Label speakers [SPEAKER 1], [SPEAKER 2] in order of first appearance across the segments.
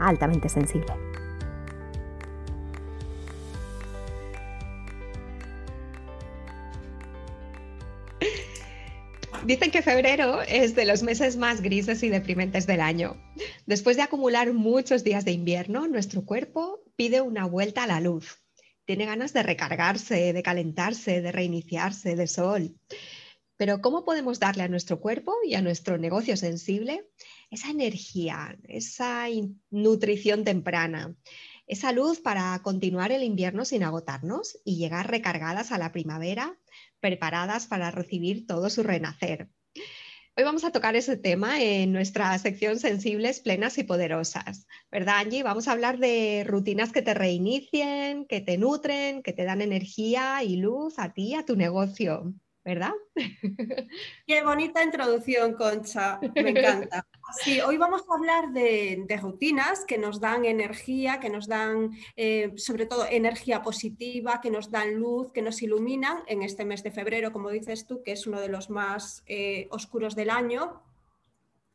[SPEAKER 1] altamente sensible.
[SPEAKER 2] Dicen que febrero es de los meses más grises y deprimentes del año. Después de acumular muchos días de invierno, nuestro cuerpo pide una vuelta a la luz. Tiene ganas de recargarse, de calentarse, de reiniciarse, de sol. Pero ¿cómo podemos darle a nuestro cuerpo y a nuestro negocio sensible esa energía, esa nutrición temprana, esa luz para continuar el invierno sin agotarnos y llegar recargadas a la primavera, preparadas para recibir todo su renacer? Hoy vamos a tocar ese tema en nuestra sección Sensibles, Plenas y Poderosas. ¿Verdad, Angie? Vamos a hablar de rutinas que te reinicien, que te nutren, que te dan energía y luz a ti, a tu negocio. ¿verdad?
[SPEAKER 3] Qué bonita introducción, Concha, me encanta. Sí, hoy vamos a hablar de, rutinas que nos dan energía, que nos dan eh, sobre todo energía positiva, que nos dan luz, que nos iluminan en este mes de febrero, como dices tú, que es uno de los más eh, oscuros del año.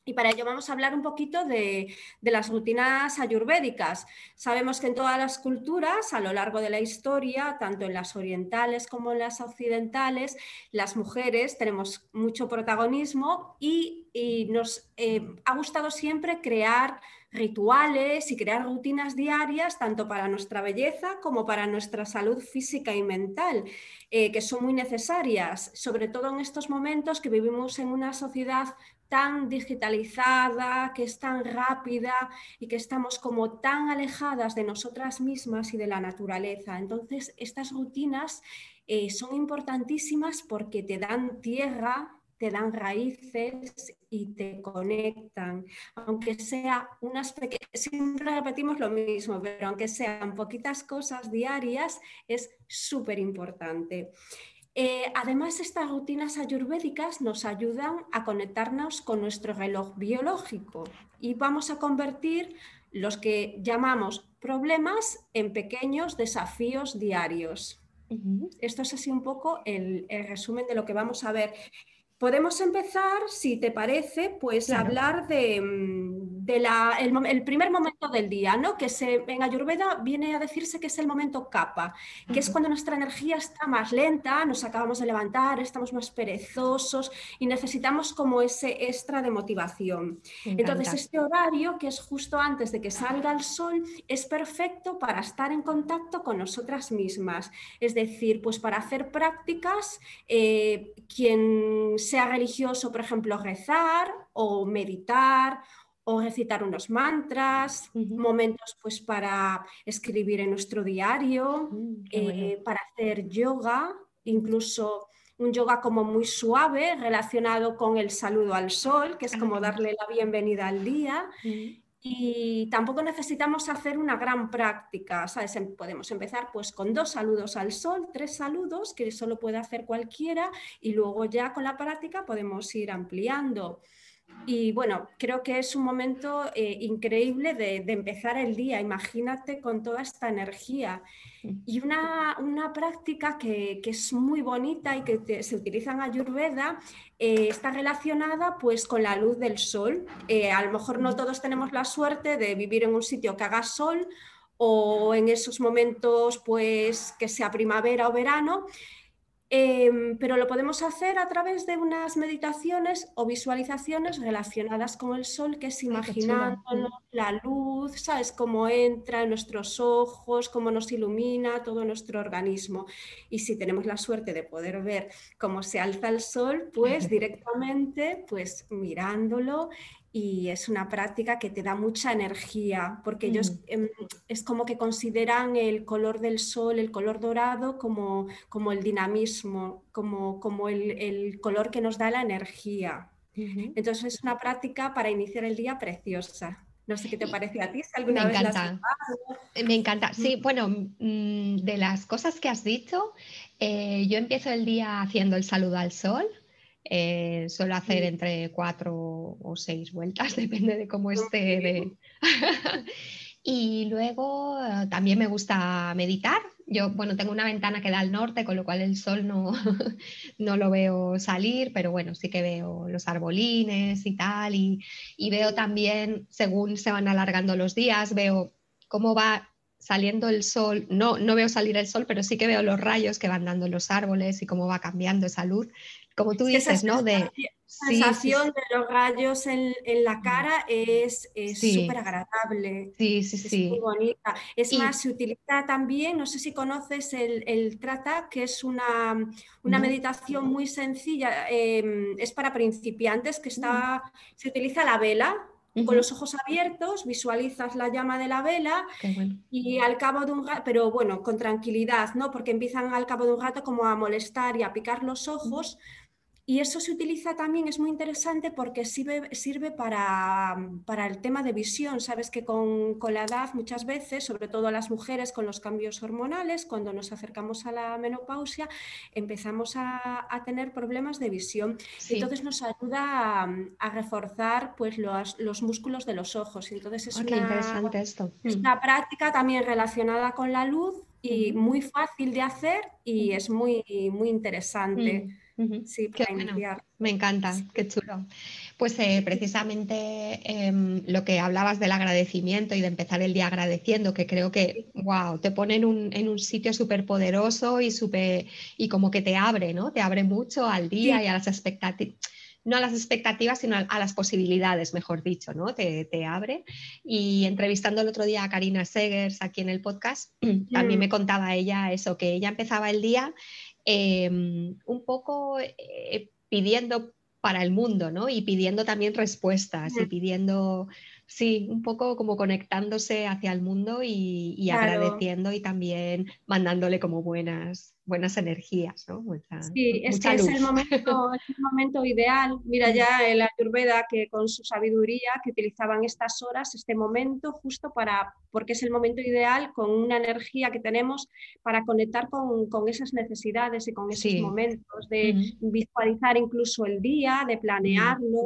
[SPEAKER 3] Y para ello vamos a hablar un poquito de, las rutinas ayurvédicas. Sabemos que en todas las culturas, a lo largo de la historia, tanto en las orientales como en las occidentales, las mujeres tenemos mucho protagonismo y, nos eh, ha gustado siempre crear rituales y crear rutinas diarias, tanto para nuestra belleza como para nuestra salud física y mental, eh, que son muy necesarias, sobre todo en estos momentos que vivimos en una sociedad tan digitalizada, que es tan rápida y que estamos como tan alejadas de nosotras mismas y de la naturaleza. Entonces, estas rutinas eh, son importantísimas porque te dan tierra, te dan raíces y te conectan. Aunque sea unas pequeñas, siempre repetimos lo mismo, pero aunque sean poquitas cosas diarias, es súper importante. Eh, además, estas rutinas ayurvédicas nos ayudan a conectarnos con nuestro reloj biológico y vamos a convertir los que llamamos problemas en pequeños desafíos diarios. Esto es así un poco el, resumen de lo que vamos a ver. Podemos empezar, si te parece, pues a hablar de, mm, el, primer momento del día, ¿no? que se, en Ayurveda viene a decirse que es el momento capa, que es cuando nuestra energía está más lenta, nos acabamos de levantar, estamos más perezosos y necesitamos como ese extra de motivación. Entonces, este horario, que es justo antes de que salga el sol, es perfecto para estar en contacto con nosotras mismas, es decir, pues para hacer prácticas, eh, quien sea religioso, por ejemplo, rezar o meditar o recitar unos mantras, momentos pues para escribir en nuestro diario, mm, eh, para hacer yoga, incluso un yoga como muy suave relacionado con el saludo al sol, que es como darle la bienvenida al día. Y tampoco necesitamos hacer una gran práctica, ¿sabes? Em, podemos empezar pues con dos saludos al sol, tres saludos, que solo puede hacer cualquiera, y luego ya con la práctica podemos ir ampliando. Y bueno, creo que es un momento eh, increíble de, empezar el día. Imagínate con toda esta energía. Y una, práctica que, es muy bonita y que se utiliza en Ayurveda eh, está relacionada pues con la luz del sol. Eh, a lo mejor no todos tenemos la suerte de vivir en un sitio que haga sol o en esos momentos pues que sea primavera o verano. Em, pero lo podemos hacer a través de unas meditaciones o visualizaciones relacionadas con el sol, que es imaginándonos la luz, ¿sabes? Cómo entra en nuestros ojos, cómo nos ilumina todo nuestro organismo. Y si tenemos la suerte de poder ver cómo se alza el sol, pues directamente, pues mirándolo y es una práctica que te da mucha energía, porque ellos mm. em, es como que consideran el color del sol, el color dorado, como, como el dinamismo, como, como el, color que nos da la energía. Entonces es una práctica para iniciar el día preciosa. No sé qué te parece a ti, si alguna
[SPEAKER 2] me
[SPEAKER 3] vez
[SPEAKER 2] encanta. me encanta. Sí, mm. bueno, mm, de las cosas que has dicho, eh, yo empiezo el día haciendo el saludo al sol. Eh, suelo hacer entre cuatro o seis vueltas, depende de cómo esté. y luego eh, también me gusta meditar. Yo, bueno, tengo una ventana que da al norte, con lo cual el sol no, no lo veo salir, pero bueno, sí que veo los arbolines y tal. Y, y veo también, según se van alargando los días, veo cómo va saliendo el sol, no, no veo salir el sol, pero sí que veo los rayos que van dando los árboles y cómo va cambiando esa luz como tú dices, ¿no? De
[SPEAKER 3] la sensación de los rayos en, la mm. cara es súper agradable.
[SPEAKER 2] Sí, sí, sí.
[SPEAKER 3] Es muy bonita. Es más, se utiliza también, no sé si conoces el, Trata, que es una, una meditación muy sencilla, em, es para principiantes, que está, mm. se utiliza la vela, con los ojos abiertos, visualizas la llama de la vela y al cabo de un rato, pero bueno, con tranquilidad, ¿no? Porque empiezan al cabo de un rato como a molestar y a picar los ojos. Y eso se utiliza también, es muy interesante porque sirve, sirve para, para, el tema de visión. Sabes que con, con, la edad muchas veces, sobre todo las mujeres con los cambios hormonales, cuando nos acercamos a la menopausia, empezamos a, a tener problemas de visión. Entonces nos ayuda a, reforzar pues, los, los, músculos de los ojos. Entonces es,
[SPEAKER 2] oh, una, interesante esto.
[SPEAKER 3] es una práctica también relacionada con la luz y muy fácil de hacer y es muy, muy interesante. Mm. Sí,
[SPEAKER 2] Me encanta, qué chulo. Pues eh, precisamente em, lo que hablabas del agradecimiento y de empezar el día agradeciendo, que creo que, wow, te pone en un, sitio súper poderoso y, super, y como que te abre, ¿no? Te abre mucho al día y a las expectativas no a las expectativas, sino a, las posibilidades, mejor dicho, ¿no? Te, abre. Y entrevistando el otro día a Karina Segers aquí en el podcast, también me contaba ella eso, que ella empezaba el día Em, un poco eh, pidiendo para el mundo, ¿no? Y pidiendo también respuestas y pidiendo, sí, un poco como conectándose hacia el mundo y, agradeciendo y también mandándole como buenas, buenas energías, ¿no?
[SPEAKER 3] sí, es que es el, momento, es el momento ideal. Mira ya el Ayurveda que con su sabiduría que utilizaban estas horas, este momento justo para, porque es el momento ideal con una energía que tenemos para conectar con, con esas necesidades y con esos momentos de visualizar incluso el día, de planearlo,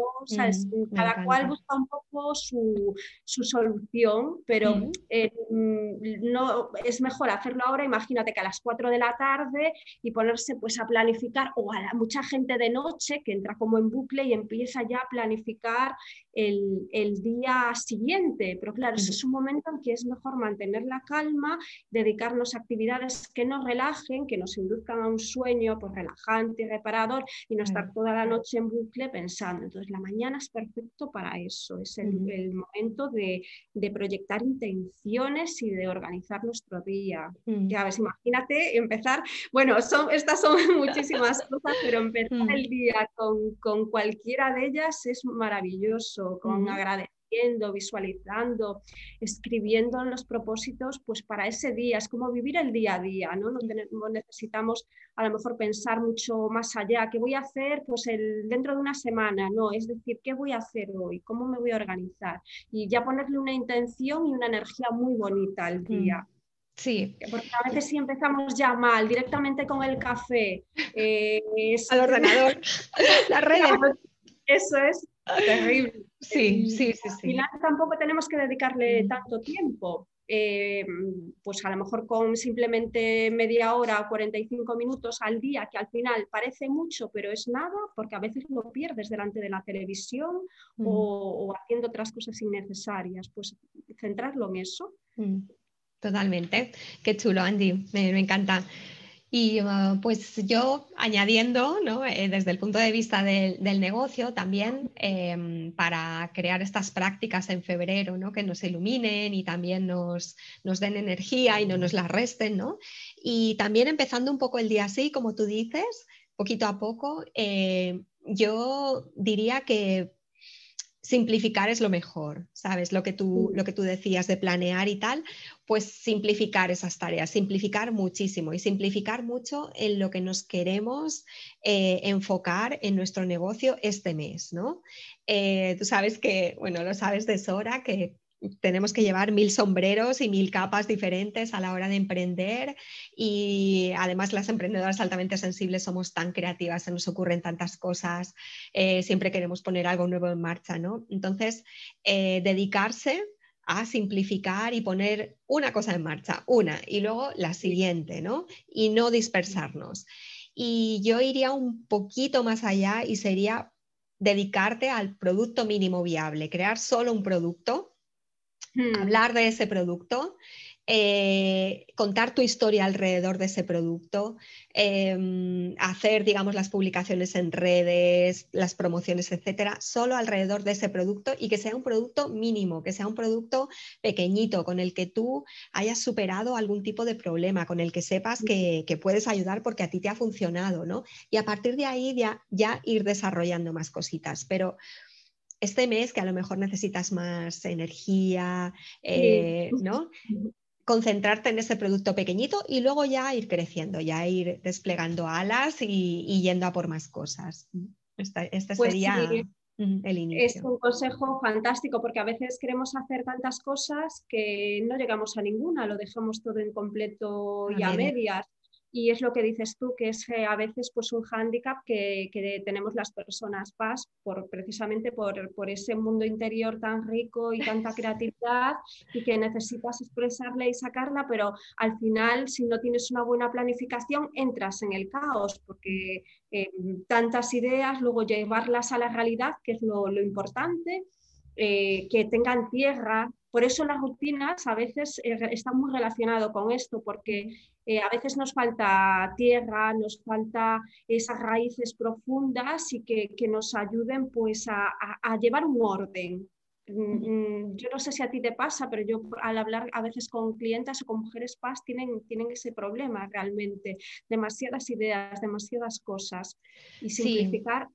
[SPEAKER 3] cada cual busca un poco su, su solución, pero eh, mm, no, es mejor hacerlo ahora, imagínate que a las 4 de la tarde y ponerse pues a planificar o a mucha gente de noche que entra como en bucle y empieza ya a planificar el, día siguiente. Pero claro, ese es un momento en que es mejor mantener la calma, dedicarnos a actividades que nos relajen, que nos induzcan a un sueño pues, relajante y reparador y no estar toda la noche en bucle pensando. Entonces la mañana es perfecto para eso, es el, momento de, proyectar intenciones y de organizar nuestro día. Ya ves, imagínate empezar bueno, son, estas son muchísimas cosas, pero empezar mm. el día con, cualquiera de ellas es maravilloso, con agradeciendo, visualizando, escribiendo los propósitos, pues para ese día, es como vivir el día a día, ¿no? No, necesitamos a lo mejor pensar mucho más allá, ¿qué voy a hacer pues el, dentro de una semana? No, es decir, ¿qué voy a hacer hoy? ¿Cómo me voy a organizar? Y ya ponerle una intención y una energía muy bonita al mm. día.
[SPEAKER 2] Sí.
[SPEAKER 3] Porque a veces si empezamos ya mal, directamente con el café.
[SPEAKER 2] Eh, Al ordenador, la red.
[SPEAKER 3] Eso es terrible.
[SPEAKER 2] Sí, sí, sí.
[SPEAKER 3] Al final tampoco tenemos que dedicarle tanto tiempo. Eh, pues a lo mejor con simplemente media hora o 45 minutos al día, que al final parece mucho, pero es nada, porque a veces lo pierdes delante de la televisión mm. o, haciendo otras cosas innecesarias. Pues centrarlo en eso. Mm.
[SPEAKER 2] Totalmente. Qué chulo, Andy. Me, encanta. Y uh, pues yo añadiendo, ¿no? Eh, desde el punto de vista del negocio también, em, para crear estas prácticas en febrero, ¿no? que nos iluminen y también nos, nos, den energía y no nos la resten. ¿no? Y también empezando un poco el día así, como tú dices, poquito a poco, eh, yo diría que simplificar es lo mejor, ¿sabes? Lo que, tú, lo que tú decías de planear y tal, pues simplificar esas tareas, simplificar muchísimo y simplificar mucho en lo que nos queremos eh, enfocar en nuestro negocio este mes, ¿no? Eh, tú sabes que, bueno, lo sabes de Sora, que tenemos que llevar mil sombreros y mil capas diferentes a la hora de emprender y además las emprendedoras altamente sensibles somos tan creativas, se nos ocurren tantas cosas, eh, siempre queremos poner algo nuevo en marcha, ¿no? Entonces, eh, dedicarse a simplificar y poner una cosa en marcha, una, y luego la siguiente, ¿no? Y no dispersarnos. Y yo iría un poquito más allá y sería dedicarte al producto mínimo viable, crear solo un producto Hablar de ese producto, eh, contar tu historia alrededor de ese producto, em, hacer, digamos, las publicaciones en redes, las promociones, etcétera, solo alrededor de ese producto y que sea un producto mínimo, que sea un producto pequeñito, con el que tú hayas superado algún tipo de problema, con el que sepas que, puedes ayudar porque a ti te ha funcionado, ¿no? Y a partir de ahí ya, ya ir desarrollando más cositas. Pero este mes que a lo mejor necesitas más energía, eh, ¿no? Concentrarte en ese producto pequeñito y luego ya ir creciendo, ya ir desplegando alas y, yendo a por más cosas. Este, pues sería el inicio.
[SPEAKER 3] Es un consejo fantástico porque a veces queremos hacer tantas cosas que no llegamos a ninguna, lo dejamos todo completo y a medias y es lo que dices tú, que es eh, a veces pues, un hándicap que, tenemos las personas PAS por, precisamente por, por, ese mundo interior tan rico y tanta creatividad y que necesitas expresarla y sacarla, pero al final si no tienes una buena planificación entras en el caos porque eh, tantas ideas, luego llevarlas a la realidad, que es lo, lo importante, eh, que tengan tierra. Por eso las rutinas a veces eh, están muy relacionadas con esto, porque eh, a veces nos falta tierra, nos falta esas raíces profundas y que, nos ayuden pues, a, llevar un orden. Mm, mm, yo no sé si a ti te pasa, pero yo al hablar a veces con clientes o con mujeres paz tienen, tienen ese problema realmente, demasiadas ideas, demasiadas cosas. Y simplificar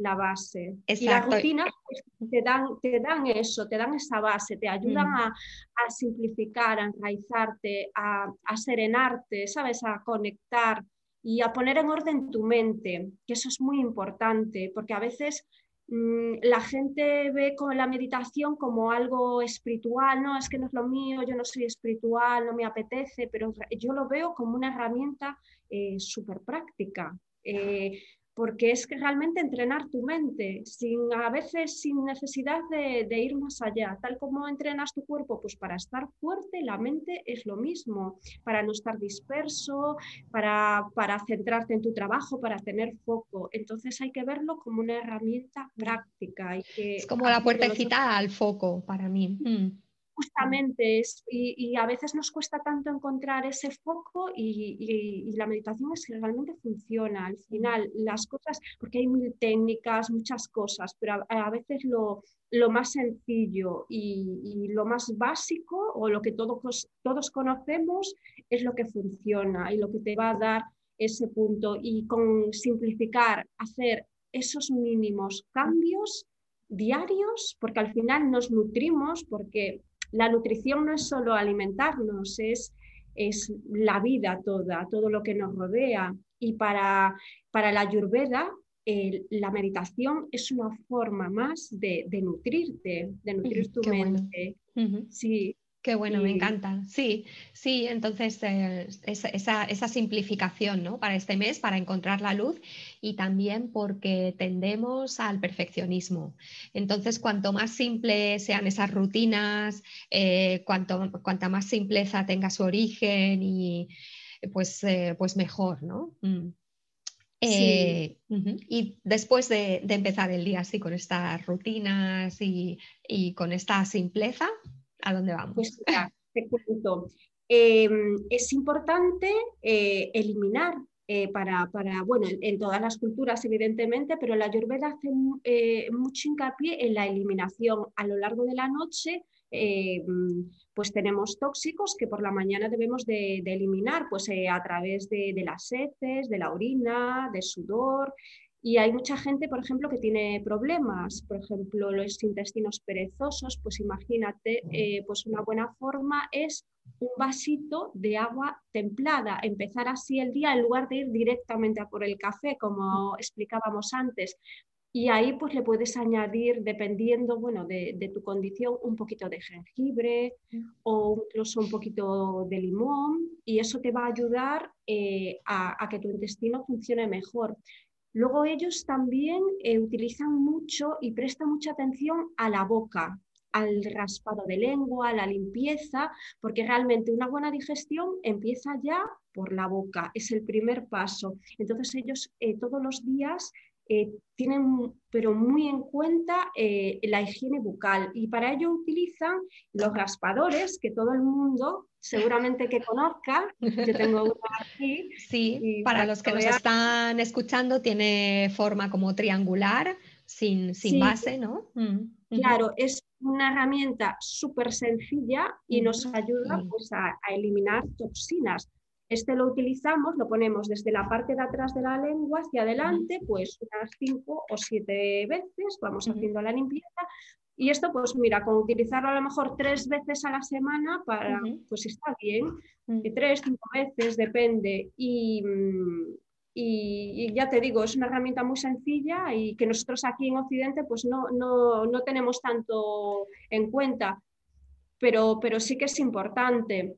[SPEAKER 3] la base. Y las rutinas pues, te dan, te dan eso, te dan esa base, te ayudan mm. a, simplificar, a enraizarte, a, serenarte, ¿sabes? A conectar y a poner en orden tu mente, que eso es muy importante, porque a veces mm, la gente ve con la meditación como algo espiritual, no, es que no es lo mío, yo no soy espiritual, no me apetece, pero yo lo veo como una herramienta eh, súper práctica. Eh, porque es que realmente entrenar tu mente, sin, a veces sin necesidad de, ir más allá, tal como entrenas tu cuerpo, pues para estar fuerte, la mente es lo mismo, para no estar disperso, para, para centrarte en tu trabajo, para tener foco. Entonces hay que verlo como una herramienta práctica. Y que
[SPEAKER 2] es como la puertecita al foco para mí. Mm
[SPEAKER 3] justamente es, y, a veces nos cuesta tanto encontrar ese foco y, la meditación es que realmente funciona. Al final, las cosas, porque hay mil técnicas, muchas cosas, pero a, veces lo, lo, más sencillo y, lo más básico o lo que todos, todos conocemos es lo que funciona y lo que te va a dar ese punto. Y con simplificar, hacer esos mínimos cambios diarios, porque al final nos nutrimos, porque la nutrición no es solo alimentarnos, es, es la vida toda, todo lo que nos rodea. Y para, para la ayurveda, la meditación es una forma más de, nutrirte, de nutrir tu mente.
[SPEAKER 2] Sí, Qué bueno, me encanta. Sí, sí, entonces eh, esa, simplificación ¿no? para este mes, para encontrar la luz y también porque tendemos al perfeccionismo. Entonces, cuanto más simples sean esas rutinas, eh, cuanto, cuanta más simpleza tenga su origen y pues, eh, pues mejor, ¿no? Mm. Y después de, empezar el día así con estas rutinas y, y con esta simpleza, ¿A dónde vamos?
[SPEAKER 3] Pues te cuento. Em, es importante eh, eliminar eh, para, para, bueno, en, todas las culturas evidentemente, pero la Ayurveda hace eh, mucho hincapié en la eliminación a lo largo de la noche. pues tenemos tóxicos que por la mañana debemos de, eliminar pues, a través de, las heces, de la orina, de sudor, y hay mucha gente, por ejemplo, que tiene problemas, por ejemplo, los intestinos perezosos, pues imagínate, eh, pues una buena forma es un vasito de agua templada, empezar así el día en lugar de ir directamente a por el café, como explicábamos antes. y ahí pues le puedes añadir, dependiendo bueno, de, tu condición, un poquito de jengibre o incluso un poquito de limón y eso te va a ayudar eh, a, que tu intestino funcione mejor. Luego ellos también eh, utilizan mucho y prestan mucha atención a la boca, al raspado de lengua, a la limpieza, porque realmente una buena digestión empieza ya por la boca, es el primer paso. Entonces ellos eh, todos los días eh, tienen pero muy en cuenta eh, la higiene bucal y para ello utilizan los raspadores que todo el mundo seguramente que conozca. Yo tengo uno aquí.
[SPEAKER 2] Sí, para, los que nos están escuchando tiene forma como triangular, sin, sin base, ¿no?
[SPEAKER 3] Mm, claro, es una herramienta súper sencilla y nos ayuda pues, a eliminar toxinas este lo utilizamos, lo ponemos desde la parte de atrás de la lengua hacia adelante, pues unas cinco o siete veces, vamos haciendo la limpieza. Y esto, pues mira, con utilizarlo a lo mejor tres veces a la semana, para, pues está bien, tres, cinco veces, depende. Y, y, ya te digo, es una herramienta muy sencilla y que nosotros aquí en Occidente pues no, no, no tenemos tanto en cuenta, pero, pero sí que es importante.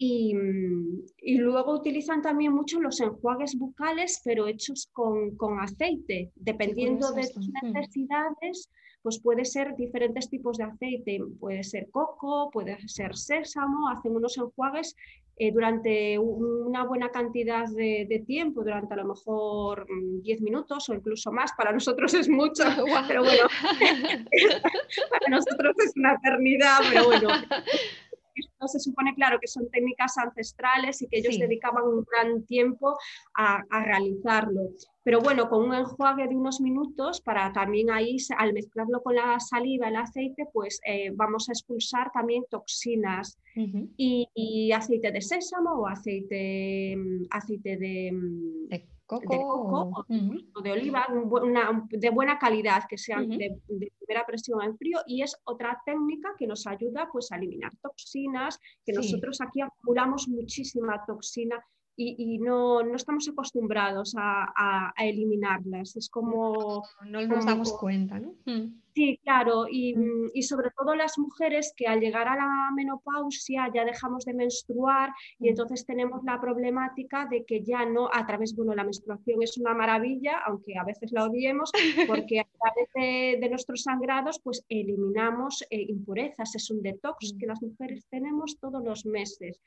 [SPEAKER 3] Mm, y, luego utilizan también mucho los enjuagues bucales, pero hechos con, aceite. Dependiendo de tus necesidades, pues puede ser diferentes tipos de aceite. Puede ser coco, puede ser sésamo. Hacen unos enjuagues eh, durante una buena cantidad de, tiempo, durante a lo mejor 10 mm, minutos o incluso más. Para nosotros es mucho, pero bueno, para nosotros es una eternidad, pero bueno esto se supone, claro, que son técnicas ancestrales y que ellos dedicaban un gran tiempo a, realizarlo. Pero bueno, con un enjuague de unos minutos, para también ahí, al mezclarlo con la saliva, el aceite, pues eh, vamos a expulsar también toxinas y, aceite de sésamo o aceite, mm, aceite de mm, coco, o de oliva, de buena calidad, que sean de, primera presión en frío, y es otra técnica que nos ayuda pues, a eliminar toxinas, que nosotros aquí acumulamos muchísima toxina y, no, estamos acostumbrados a, eliminarlas. Es como...
[SPEAKER 2] No, nos damos cuenta, ¿no? Mm.
[SPEAKER 3] Sí, claro, mm. Mm, y, sobre todo las mujeres que al llegar a la menopausia ya dejamos de menstruar y entonces tenemos la problemática de que ya no, a través, bueno, la menstruación es una maravilla, aunque a veces la odiemos, porque a través de, nuestros sangrados pues eliminamos eh, impurezas, es un detox que las mujeres tenemos todos los meses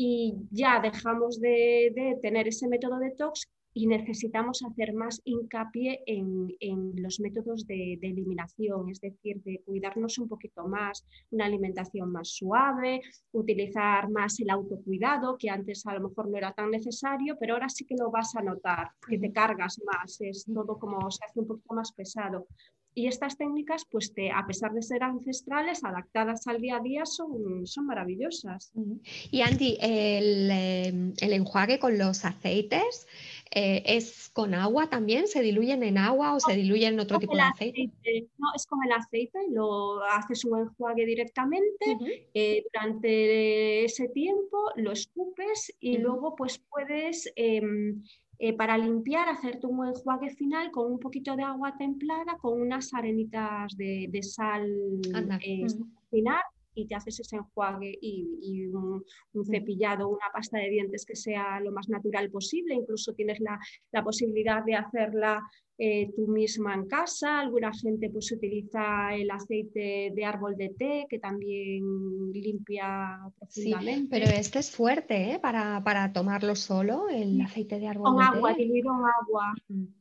[SPEAKER 3] y ya dejamos de, tener ese método detox y necesitamos hacer más hincapié en, los métodos de, eliminación, es decir, de cuidarnos un poquito más, una alimentación más suave, utilizar más el autocuidado, que antes a lo mejor no era tan necesario, pero ahora sí que lo vas a notar, que te cargas más, es todo como se hace un poquito más pesado. Y estas técnicas, pues te, a pesar de ser ancestrales, adaptadas al día a día, son, son maravillosas.
[SPEAKER 2] Y Andy, el, em, el enjuague con los aceites, eh, ¿Es con agua también? ¿Se diluyen en agua o se diluyen en otro tipo de aceite?
[SPEAKER 3] No, es con el aceite, lo haces un enjuague directamente, eh, durante ese tiempo lo escupes y luego pues puedes em, eh, para limpiar, hacerte un enjuague final con un poquito de agua templada, con unas arenitas de, sal eh, y te haces ese enjuague y, un, cepillado, una pasta de dientes que sea lo más natural posible. Incluso tienes la, la posibilidad de hacerla eh, tú misma en casa. Alguna gente pues utiliza el aceite de árbol de té que también limpia profundamente.
[SPEAKER 2] Sí, pero este es fuerte ¿eh? para, para, tomarlo solo, el aceite de árbol
[SPEAKER 3] Con
[SPEAKER 2] de
[SPEAKER 3] agua, diluido en agua.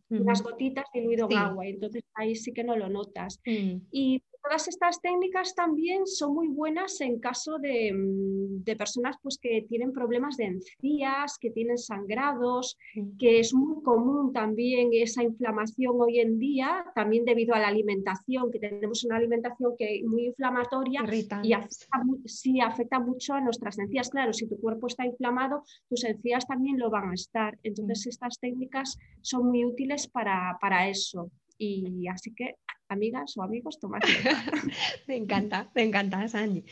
[SPEAKER 3] Unas gotitas diluido en agua. Entonces ahí sí que no lo notas. Mm. Y todas estas técnicas también son muy buenas en caso de, mm, personas pues, que tienen problemas de encías, que tienen sangrados, que es muy común también esa inflamación hoy en día, también debido a la alimentación, que tenemos una alimentación que muy inflamatoria y afecta, sí, afecta mucho a nuestras encías. Claro, si tu cuerpo está inflamado, tus encías también lo van a estar. Entonces, estas técnicas son muy útiles para, para eso. Y así que, amigas o amigos, tomad
[SPEAKER 2] Me encanta, me encanta, Sandy.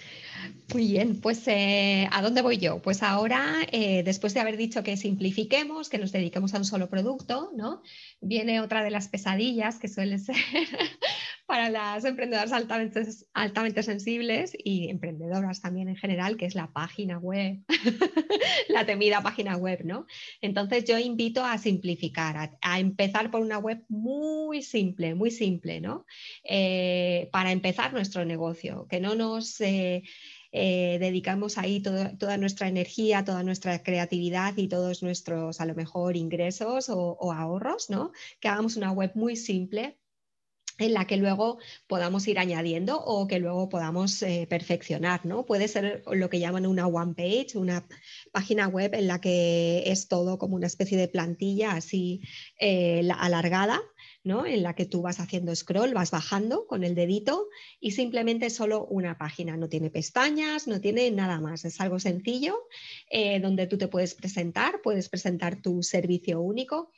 [SPEAKER 2] Muy bien, pues eh, ¿a dónde voy yo? Pues ahora, eh, después de haber dicho que simplifiquemos, que nos dediquemos a un solo producto, ¿no? Viene otra de las pesadillas que suele ser para las emprendedoras altamente, altamente sensibles y emprendedoras también en general, que es la página web, la temida página web, ¿no? Entonces yo invito a simplificar, a, empezar por una web muy simple, muy simple, ¿no? Eh, para empezar nuestro negocio, que no nos... Eh, eh, dedicamos ahí toda nuestra energía, toda nuestra creatividad y todos nuestros, a lo mejor, ingresos o, o ahorros, ¿no? Que hagamos una web muy simple en la que luego podamos ir añadiendo o que luego podamos eh, perfeccionar, ¿no? Puede ser lo que llaman una one page, una página web en la que es todo como una especie de plantilla así eh, alargada, ¿no? En la que tú vas haciendo scroll, vas bajando con el dedito y simplemente solo una página, no tiene pestañas, no tiene nada más, es algo sencillo eh, donde tú te puedes presentar, puedes presentar tu servicio único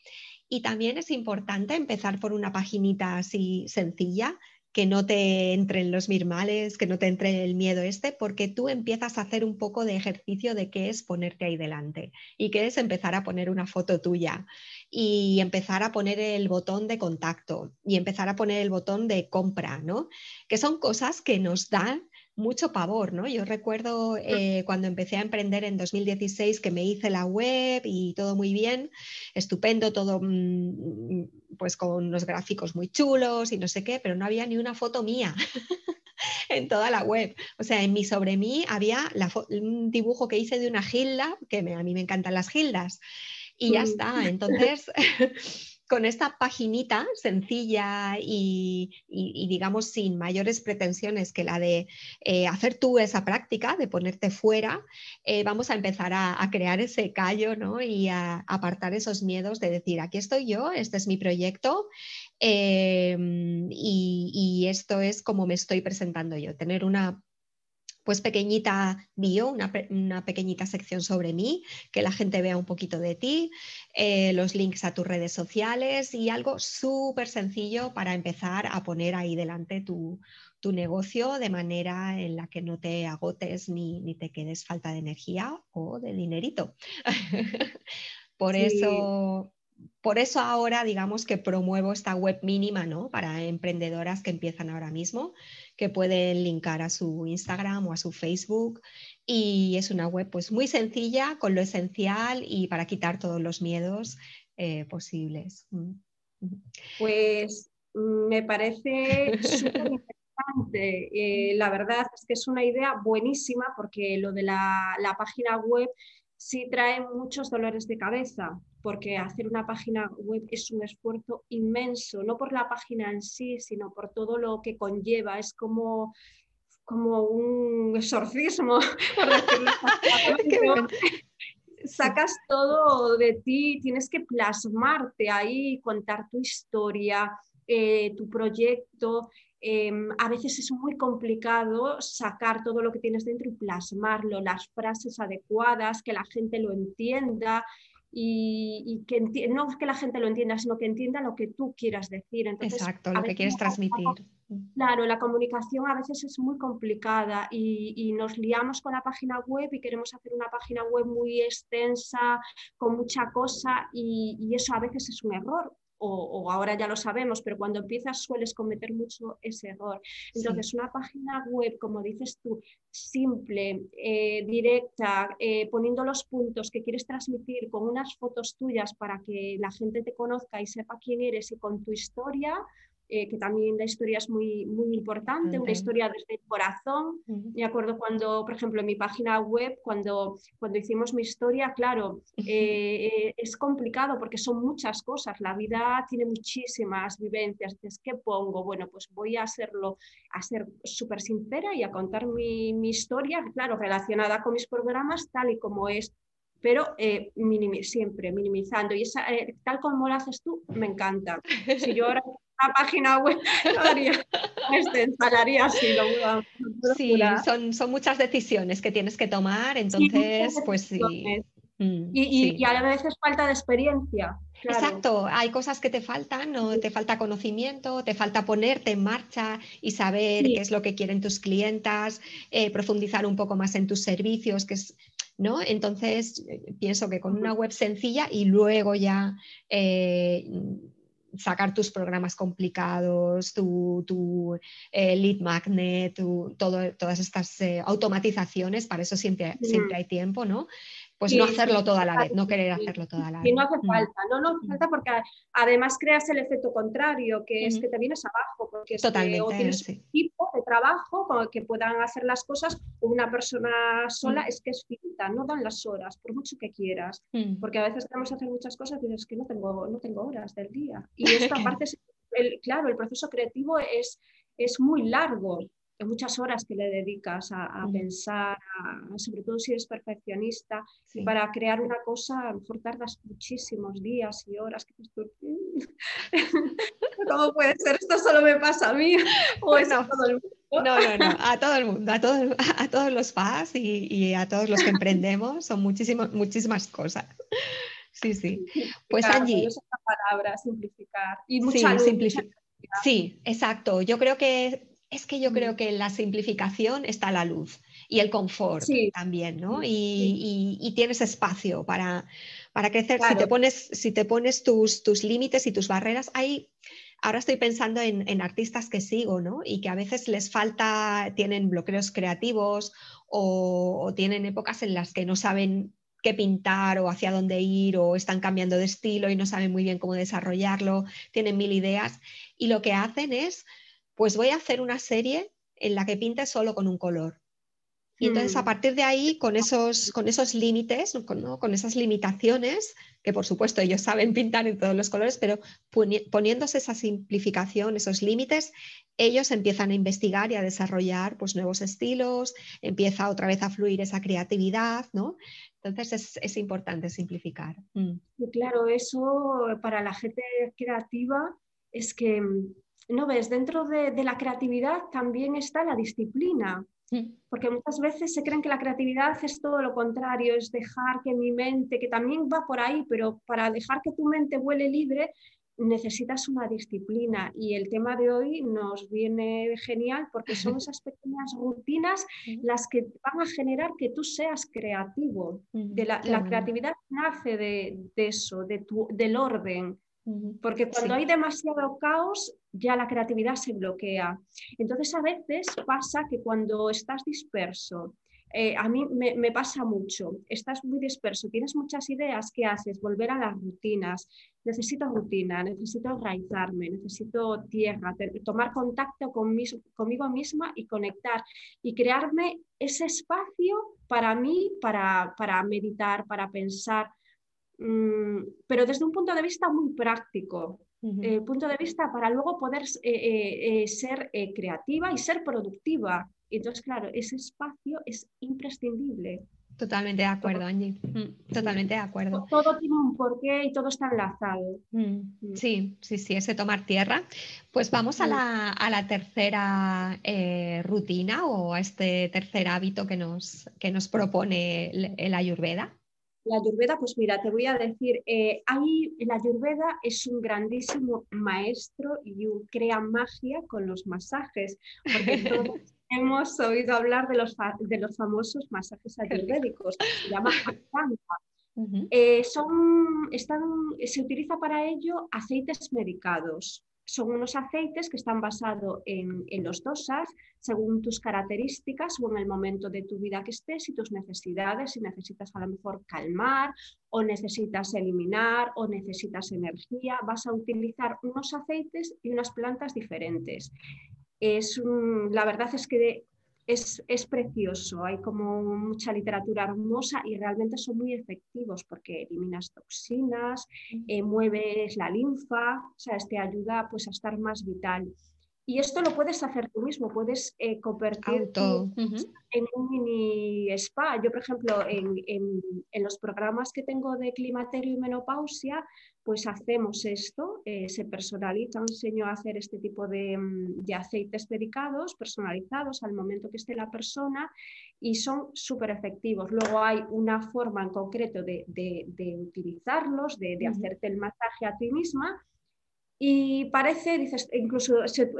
[SPEAKER 2] y también es importante empezar por una paginita así sencilla, que no te entren los mirmales, que no te entre el miedo este, porque tú empiezas a hacer un poco de ejercicio de qué es ponerte ahí delante y qué es empezar a poner una foto tuya y empezar a poner el botón de contacto y empezar a poner el botón de compra, ¿no? Que son cosas que nos dan mucho pavor, ¿no? Yo recuerdo eh, cuando empecé a emprender en 2016 que me hice la web y todo muy bien, estupendo, todo mm, pues con unos gráficos muy chulos y no sé qué, pero no había ni una foto mía. en toda la web. O sea, en mi sobre mí había un dibujo que hice de una gilda, que a mí me encantan las gildas, y ya mm. está. Entonces, con esta paginita sencilla y, digamos sin mayores pretensiones que la de eh, hacer tú esa práctica, de ponerte fuera, eh, vamos a empezar a, crear ese callo ¿no? y a, apartar esos miedos de decir, aquí estoy yo, este es mi proyecto em, y esto es como me estoy presentando yo, tener una pues pequeñita bio, una, pequeñita sección sobre mí, que la gente vea un poquito de ti, eh, los links a tus redes sociales y algo súper sencillo para empezar a poner ahí delante tu, negocio de manera en la que no te agotes ni, te quedes falta de energía o de dinerito. Por eso por eso ahora digamos que promuevo esta web mínima ¿no? para emprendedoras que empiezan ahora mismo, que pueden linkar a su Instagram o a su Facebook y es una web pues muy sencilla con lo esencial y para quitar todos los miedos eh, posibles. Mm.
[SPEAKER 3] Pues mm, me parece súper interesante. Eh, la verdad es que es una idea buenísima porque lo de la, la página web sí trae muchos dolores de cabeza, porque hacer una página web es un esfuerzo inmenso, no por la página en sí, sino por todo lo que conlleva. Es como, como un exorcismo, por decirlo Sacas todo de ti, tienes que plasmarte ahí, contar tu historia, eh, tu proyecto, Em, a veces es muy complicado sacar todo lo que tienes dentro y plasmarlo, las frases adecuadas, que la gente lo entienda y, que no que la gente lo entienda, sino que entienda lo que tú quieras decir.
[SPEAKER 2] Exacto, lo que quieres transmitir.
[SPEAKER 3] Claro, la comunicación a veces es muy complicada y, nos liamos con la página web y queremos hacer una página web muy extensa, con mucha cosa y eso a veces es un error o, ahora ya lo sabemos, pero cuando empiezas sueles cometer mucho ese error. Entonces, una página web, como dices tú, simple, eh, directa, eh, poniendo los puntos que quieres transmitir con unas fotos tuyas para que la gente te conozca y sepa quién eres y con tu historia, eh, que también la historia es muy, muy importante, una historia desde el corazón. Me acuerdo cuando, por ejemplo, en mi página web, cuando, cuando hicimos mi historia, claro, eh, eh, es complicado porque son muchas cosas, la vida tiene muchísimas vivencias. Entonces, ¿qué pongo? Bueno, pues voy a hacerlo, a ser súper sincera y a contar mi, mi, historia, claro, relacionada con mis programas tal y como es pero siempre minimizando. Y esa, tal como lo haces tú, me encanta. Si yo ahora una página web haría, este, así.
[SPEAKER 2] sí, son, son muchas decisiones que tienes que tomar, entonces, pues sí.
[SPEAKER 3] Mm, y, y, a veces falta de experiencia.
[SPEAKER 2] Exacto, hay cosas que te faltan, ¿no? te falta conocimiento, te falta ponerte en marcha y saber qué es lo que quieren tus clientas, eh, profundizar un poco más en tus servicios, que es, ¿no? Entonces, eh, pienso que con una web sencilla y luego ya eh, sacar tus programas complicados, tu, lead magnet, todas estas automatizaciones, para eso siempre, siempre hay tiempo, ¿no? Pues no hacerlo toda la vez, no querer hacerlo toda la vez.
[SPEAKER 3] Y no hace mm. falta, no, no hace falta porque además creas el efecto contrario, que es que te vienes abajo, porque es
[SPEAKER 2] Totalmente,
[SPEAKER 3] o tienes un equipo de trabajo con el que puedan hacer las cosas, una persona sola es que es finita, no dan las horas, por mucho que quieras, porque a veces queremos hacer muchas cosas y dices que no tengo, no tengo horas del día. Y esta parte, el, claro, el proceso creativo es, es muy largo, muchas horas que le dedicas a, pensar, sobre todo si eres perfeccionista, para crear una cosa, a lo mejor tardas muchísimos días y horas. ¿Cómo puede ser? Esto solo me pasa a mí.
[SPEAKER 2] Bueno, a todo el mundo? No, no, no, a todo el mundo, a, a todos los fans y, a todos los que emprendemos, son muchísimas, muchísimas cosas. Sí, sí. Pues Angie.
[SPEAKER 3] palabra, simplificar. Y mucha
[SPEAKER 2] sí, Sí, exacto. Yo creo que es que yo creo que en la simplificación está la luz y el confort también, ¿no? Y, tienes espacio para, para crecer. Si te pones, si te pones tus, tus límites y tus barreras, hay, ahora estoy pensando en, artistas que sigo, ¿no? Y que a veces les falta, tienen bloqueos creativos o, o tienen épocas en las que no saben qué pintar o hacia dónde ir o están cambiando de estilo y no saben muy bien cómo desarrollarlo, tienen mil ideas y lo que hacen es pues voy a hacer una serie en la que pinte solo con un color. Y entonces a mm. partir de ahí, con esos, con esos límites, con, esas limitaciones, que por supuesto ellos saben pintar en todos los colores, pero poniéndose esa simplificación, esos límites, ellos empiezan a investigar y a desarrollar pues, nuevos estilos, empieza otra vez a fluir esa creatividad, ¿no? Entonces es, importante simplificar.
[SPEAKER 3] Mm. claro, eso para la gente creativa es que no ves, dentro de, la creatividad también está la disciplina, porque muchas veces se creen que la creatividad es todo lo contrario, es dejar que mi mente, que también va por ahí, pero para dejar que tu mente vuele libre necesitas una disciplina. Y el tema de hoy nos viene genial porque son esas pequeñas rutinas las que van a generar que tú seas creativo. De la, creatividad nace de, eso, de tu, del orden, porque cuando hay demasiado caos, ya la creatividad se bloquea. Entonces, a veces pasa que cuando estás disperso, eh, a mí me, pasa mucho, estás muy disperso, tienes muchas ideas, ¿qué haces? Volver a las rutinas. Necesito rutina, necesito enraizarme, necesito tierra, tomar contacto conmigo misma y conectar y crearme ese espacio para mí, para, para meditar, para pensar, Mm, pero desde un punto de vista muy práctico, eh, punto de vista para luego poder eh, eh, ser creativa y ser productiva. Entonces, claro, ese espacio es imprescindible.
[SPEAKER 2] Totalmente de acuerdo, Angie. Mm, totalmente de acuerdo.
[SPEAKER 3] Todo tiene un porqué y todo está enlazado.
[SPEAKER 2] Mm, sí, sí, sí, ese tomar tierra. Pues vamos a la, tercera rutina o a este tercer hábito que nos, que nos propone el Ayurveda.
[SPEAKER 3] La Ayurveda, pues mira, te voy a decir, eh, ahí la Ayurveda es un grandísimo maestro y crea magia con los masajes, porque todos hemos oído hablar de los, de los famosos masajes ayurvédicos, se llama Ashtanga. Eh, son, están, se utiliza para ello aceites medicados son unos aceites que están basados en, los dosas según tus características o en el momento de tu vida que estés y tus necesidades, si necesitas a lo mejor calmar o necesitas eliminar o necesitas energía, vas a utilizar unos aceites y unas plantas diferentes. Es la verdad es que es, precioso, hay como mucha literatura hermosa y realmente son muy efectivos porque eliminas toxinas, eh, mueves la linfa, o sea, te ayuda pues a estar más vital. Y esto lo puedes hacer tú mismo, puedes eh, en un mini spa. Yo, por ejemplo, en, en, los programas que tengo de climaterio y menopausia, pues hacemos esto, eh, se personaliza, enseño a hacer este tipo de, mm, de, aceites dedicados, personalizados al momento que esté la persona y son súper efectivos. Luego hay una forma en concreto de, utilizarlos, de, hacerte el masaje a ti misma y parece, dices, incluso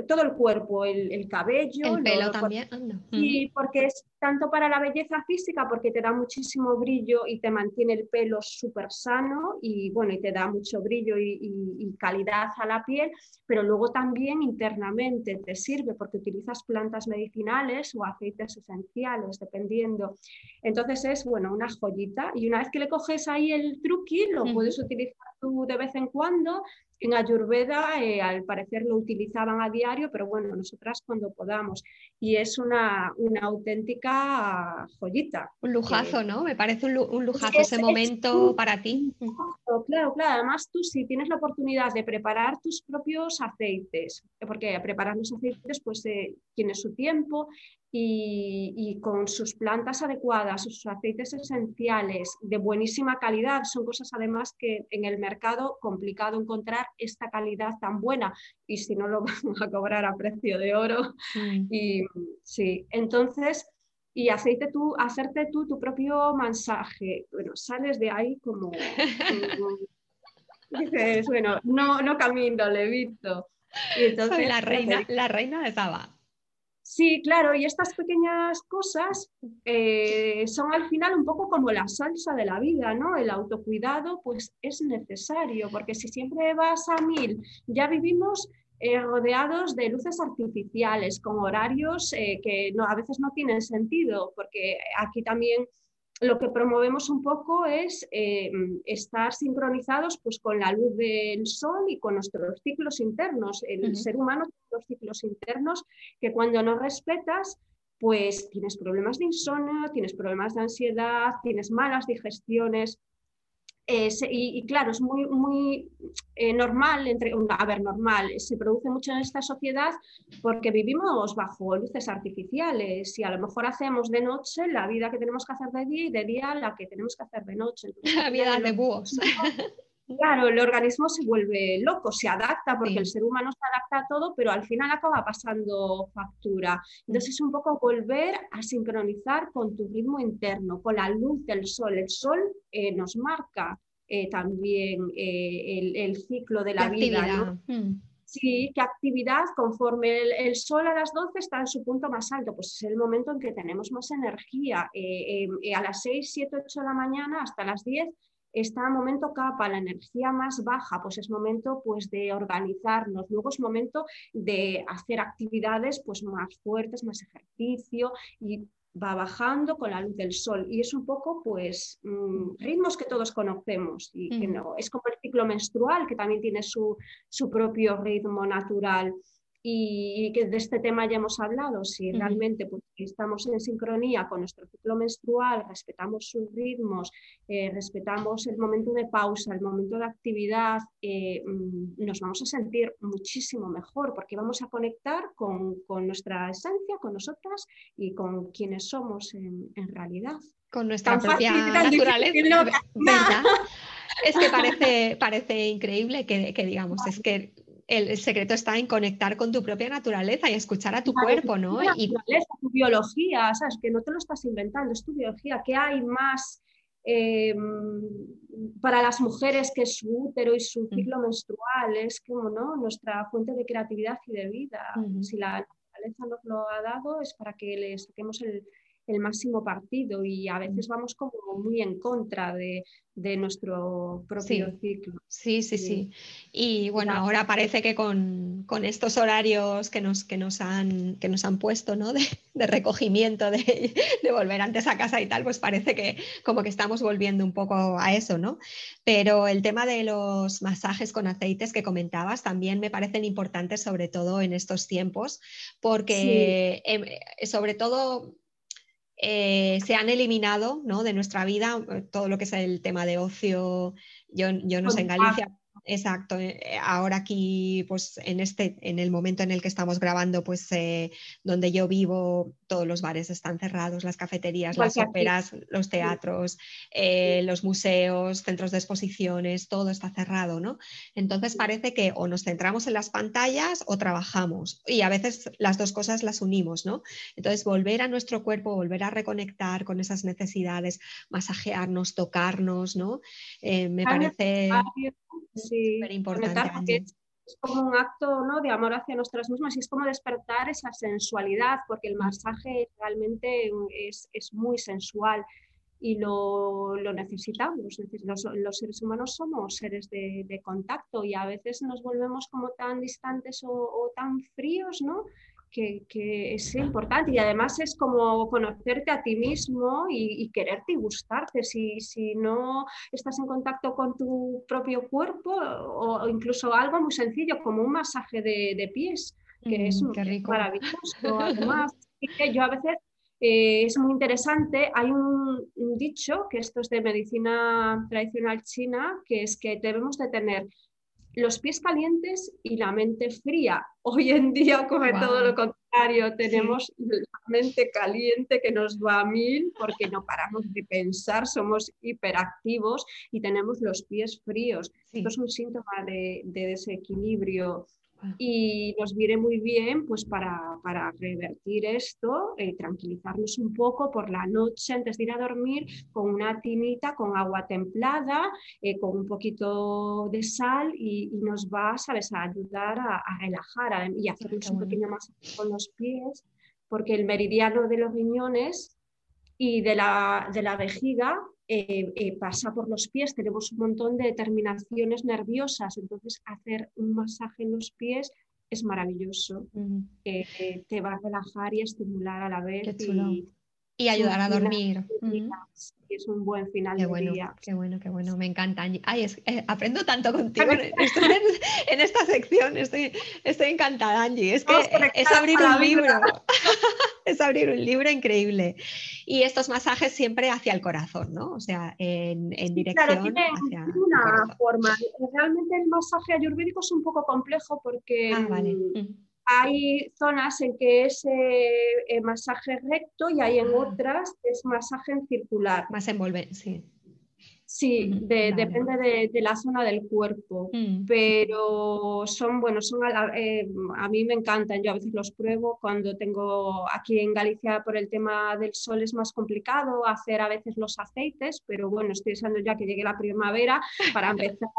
[SPEAKER 3] todo el cuerpo, el, cabello.
[SPEAKER 2] El pelo también.
[SPEAKER 3] Sí, porque es tanto para la belleza física, porque te da muchísimo brillo y te mantiene el pelo súper sano y bueno, y te da mucho brillo y, calidad a la piel, pero luego también internamente te sirve porque utilizas plantas medicinales o aceites esenciales, dependiendo. Entonces es, bueno, una joyita y una vez que le coges ahí el truqui, lo puedes utilizar tú de vez en cuando en Ayurveda, eh, al parecer lo utilizaban a diario, pero bueno, nosotras cuando podamos. Y es una, una auténtica joyita.
[SPEAKER 2] Un lujazo, ¿no? Me parece un, lujazo ese momento para ti.
[SPEAKER 3] Claro, claro. Además, tú si tienes la oportunidad de preparar tus propios aceites, porque preparar los aceites, pues eh, tiene su tiempo y, con sus plantas adecuadas, sus aceites esenciales de buenísima calidad, son cosas además que en el mercado complicado encontrar esta calidad tan buena y si no lo vamos a cobrar a precio de oro. Mm. Y sí, entonces, y aceite tú, hacerte tú tu propio masaje, bueno, sales de ahí como, dices, bueno, no, no camino, levito.
[SPEAKER 2] Y entonces, la reina, la reina de Saba.
[SPEAKER 3] Sí, claro, y estas pequeñas cosas eh, son al final un poco como la salsa de la vida, ¿no? El autocuidado pues es necesario, porque si siempre vas a mil, ya vivimos eh, rodeados de luces artificiales, con horarios eh, que no, a veces no tienen sentido, porque aquí también lo que promovemos un poco es eh, estar sincronizados pues, con la luz del sol y con nuestros ciclos internos. El ser humano tiene los ciclos internos que cuando no respetas, pues tienes problemas de insomnio, tienes problemas de ansiedad, tienes malas digestiones. Eh, y, claro, es muy, muy eh, normal, entre, a ver, normal, se produce mucho en esta sociedad porque vivimos bajo luces artificiales y a lo mejor hacemos de noche la vida que tenemos que hacer de día y de día la que tenemos que hacer de noche.
[SPEAKER 2] la vida de búhos.
[SPEAKER 3] Claro, el organismo se vuelve loco, se adapta, porque el ser humano se adapta a todo, pero al final acaba pasando factura. Entonces es un poco volver a sincronizar con tu ritmo interno, con la luz del sol. El sol eh, nos marca eh, también eh, el, ciclo de la vida. Mm. Sí, qué actividad, conforme el, sol a las 12 está en su punto más alto, pues es el momento en que tenemos más energía. a las 6, 7, 8 de la mañana hasta las 10 está momento capa, la energía más baja, pues es momento pues de organizarnos, luego es momento de hacer actividades pues más fuertes, más ejercicio y va bajando con la luz del sol. Y es un poco pues mm, ritmos que todos conocemos y que no es como el ciclo menstrual que también tiene su, su propio ritmo natural y, que de este tema ya hemos hablado, si realmente pues, estamos en sincronía con nuestro ciclo menstrual, respetamos sus ritmos, eh, respetamos el momento de pausa, el momento de actividad, eh, mm, nos vamos a sentir muchísimo mejor porque vamos a conectar con, nuestra esencia, con nosotras y con quienes somos en, realidad.
[SPEAKER 2] Con nuestra propia naturaleza. Es que parece, parece increíble que, que digamos, es que el, secreto está en conectar con tu propia naturaleza y escuchar a tu cuerpo, ¿no?
[SPEAKER 3] y tu biología, ¿sabes? Que no te lo estás inventando, es tu biología. ¿Qué hay más em, para las mujeres que su útero y su mm. ciclo menstrual? Es como, ¿no? Nuestra fuente de creatividad y de vida. Si la naturaleza nos lo ha dado, es para que le saquemos el, el máximo partido y a veces vamos como muy en contra de, nuestro propio ciclo.
[SPEAKER 2] Sí, sí, sí. Y bueno, ahora parece que con, estos horarios que nos, que nos, han, que nos han puesto, ¿no? De, recogimiento, de, volver antes a casa y tal, pues parece que como que estamos volviendo un poco a eso, ¿no? Pero el tema de los masajes con aceites que comentabas también me parecen importantes, sobre todo en estos tiempos, porque em, sobre todo eh, se han eliminado ¿no? de nuestra vida eh, todo lo que es el tema de ocio. Yo, yo no sé, en Galicia, exacto. Eh, eh, ahora aquí, pues en este, en el momento en el que estamos grabando, pues eh, donde yo vivo, todos los bares están cerrados, las cafeterías, las óperas, los teatros, los museos, centros de exposiciones, todo está cerrado, ¿no? Entonces parece que o nos centramos en las pantallas o trabajamos y a veces las dos cosas las unimos, ¿no? Entonces volver a nuestro cuerpo, volver a reconectar con esas necesidades, masajearnos, tocarnos, ¿no? me parece súper importante.
[SPEAKER 3] Es como un acto ¿no? de amor hacia nosotras mismas y es como despertar esa sensualidad, porque el masaje realmente es, es muy sensual y lo, lo necesitamos. Los, los, seres humanos somos seres de, de, contacto y a veces nos volvemos como tan distantes o, o tan fríos, ¿no? Que, es importante y además es como conocerte a ti mismo y, quererte y gustarte. Si, si, no estás en contacto con tu propio cuerpo o, incluso algo muy sencillo como un masaje de, pies, que es
[SPEAKER 2] mm,
[SPEAKER 3] maravilloso. Además, yo a veces eh, es muy interesante. Hay un, dicho, que esto es de medicina tradicional china, que es que debemos de tener los pies calientes y la mente fría. Hoy en día, como todo lo contrario, tenemos la mente caliente que nos va a mil porque no paramos de pensar, somos hiperactivos y tenemos los pies fríos. Esto es un síntoma de, de desequilibrio y nos viene muy bien pues para, para revertir esto, eh, tranquilizarnos un poco por la noche antes de ir a dormir con una tinita con agua templada, eh, con un poquito de sal y, nos va, ¿sabes?, a ayudar a, relajar y hacernos un pequeño más con los pies, porque el meridiano de los riñones y de la, de la vejiga eh, eh, pasa por los pies, tenemos un montón de terminaciones nerviosas, entonces hacer un masaje en los pies es maravilloso, eh, te va a relajar y estimular a la vez.
[SPEAKER 2] Y, ayudar a dormir.
[SPEAKER 3] Es un buen final
[SPEAKER 2] qué
[SPEAKER 3] de
[SPEAKER 2] bueno,
[SPEAKER 3] día.
[SPEAKER 2] Qué bueno, qué bueno, me encanta. Ay, aprendo tanto contigo en, esta sección, estoy, estoy encantada, Angie. Es que es abrir un libro. es abrir un libro increíble. Y estos masajes siempre hacia el corazón, ¿no? O sea, en, dirección
[SPEAKER 3] claro, tiene, una forma. Realmente el masaje ayurvédico es un poco complejo porque ah, mm, mm. Hay zonas en que es eh, masaje recto y hay en ah. otras que es masaje en circular.
[SPEAKER 2] Más envolvente, sí.
[SPEAKER 3] Sí, depende de, la zona del cuerpo, mm. pero son, bueno, son eh, a, mí me encantan, yo a veces los pruebo cuando tengo aquí en Galicia por el tema del sol es más complicado hacer a veces los aceites, pero bueno, estoy deseando ya que llegue la primavera para empezar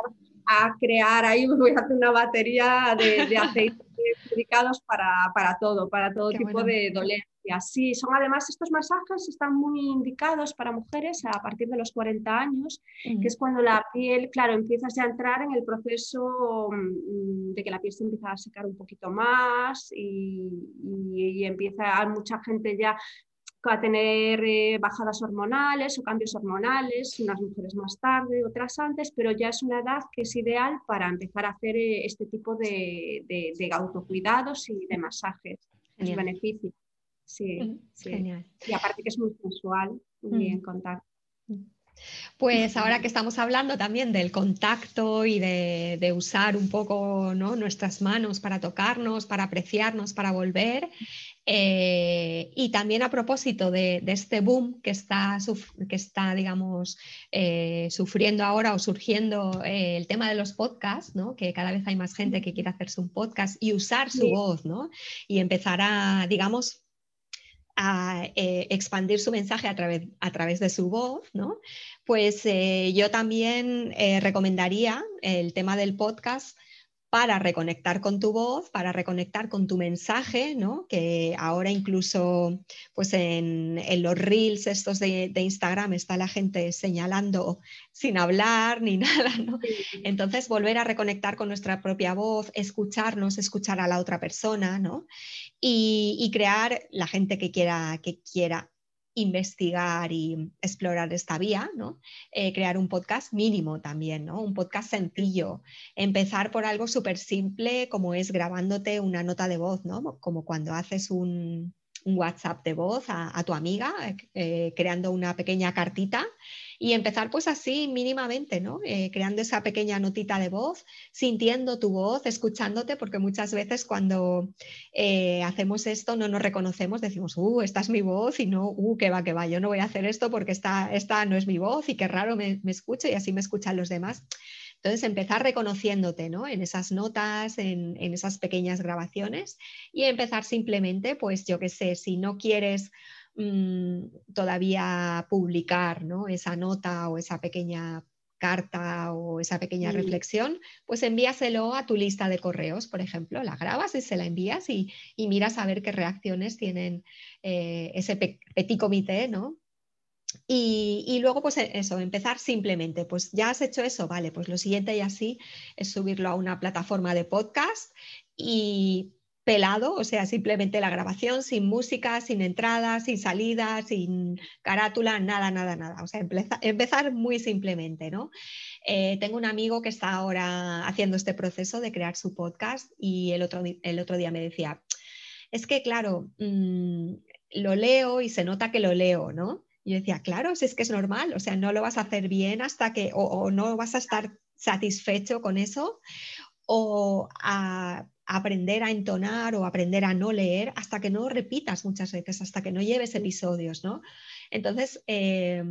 [SPEAKER 3] a crear ahí, voy a hacer una batería de, aceites dedicados para, para, todo, para todo tipo de dolencias. Sí, son además estos masajes están muy indicados para mujeres a partir de los 40 años, que es cuando la piel, claro, empiezas ya a entrar en el proceso mm, de que la piel se empieza a secar un poquito más y, empieza a mucha gente ya a tener eh, bajadas hormonales o cambios hormonales, unas mujeres más tarde, otras antes, pero ya es una edad que es ideal para empezar a hacer eh, este tipo de, de, autocuidados y de masajes, los beneficios. Sí, Genial. Y aparte que es muy sensual y en contacto.
[SPEAKER 2] Pues ahora que estamos hablando también del contacto y de, usar un poco ¿no? nuestras manos para tocarnos, para apreciarnos, para volver, eh, y también a propósito de, este boom que está, que está digamos, eh, sufriendo ahora o surgiendo eh, el tema de los podcasts, ¿no? que cada vez hay más gente que quiere hacerse un podcast y usar su voz ¿no? y empezar a, digamos, a eh, expandir su mensaje a través, a través de su voz, ¿no? Pues eh, yo también eh, recomendaría el tema del podcast para reconectar con tu voz, para reconectar con tu mensaje, ¿no? que ahora incluso pues en, los reels estos de, Instagram está la gente señalando sin hablar ni nada. ¿no? Entonces volver a reconectar con nuestra propia voz, escucharnos, escuchar a la otra persona ¿no? y, y crear la gente que quiera, que quiera investigar y explorar esta vía, ¿no? Eh, crear un podcast mínimo también, ¿no? un podcast sencillo, empezar por algo súper simple como es grabándote una nota de voz, ¿no? como cuando haces un, WhatsApp de voz a, tu amiga, eh, creando una pequeña cartita y empezar pues así mínimamente, ¿no? Eh, creando esa pequeña notita de voz, sintiendo tu voz, escuchándote, porque muchas veces cuando eh, hacemos esto no nos reconocemos, decimos, uh, esta es mi voz y no, uh, que va, que va, yo no voy a hacer esto porque esta, esta no es mi voz y qué raro me, me escucho y así me escuchan los demás. Entonces, empezar reconociéndote ¿no? en esas notas, en, en, esas pequeñas grabaciones y empezar simplemente, pues yo qué sé, si no quieres mmm, todavía publicar ¿no? esa nota o esa pequeña carta o esa pequeña mm. reflexión, pues envíaselo a tu lista de correos, por ejemplo, la grabas y se la envías y, y miras a ver qué reacciones tienen eh, ese petit comité, ¿no? Y, luego, pues e, eso, empezar simplemente, pues ya has hecho eso, vale, pues lo siguiente y así es subirlo a una plataforma de podcast y pelado, o sea, simplemente la grabación, sin música, sin entrada, sin salida, sin carátula, nada, nada, nada. O sea, empezar muy simplemente, ¿no? Eh, tengo un amigo que está ahora haciendo este proceso de crear su podcast y el otro, el otro día me decía, es que claro, mmm, lo leo y se nota que lo leo, ¿no? Y yo decía, claro, si es que es normal, o sea, no lo vas a hacer bien hasta que, o, o no vas a estar satisfecho con eso, o a, aprender a entonar o aprender a no leer hasta que no repitas muchas veces, hasta que no lleves episodios, ¿no? Entonces, eh,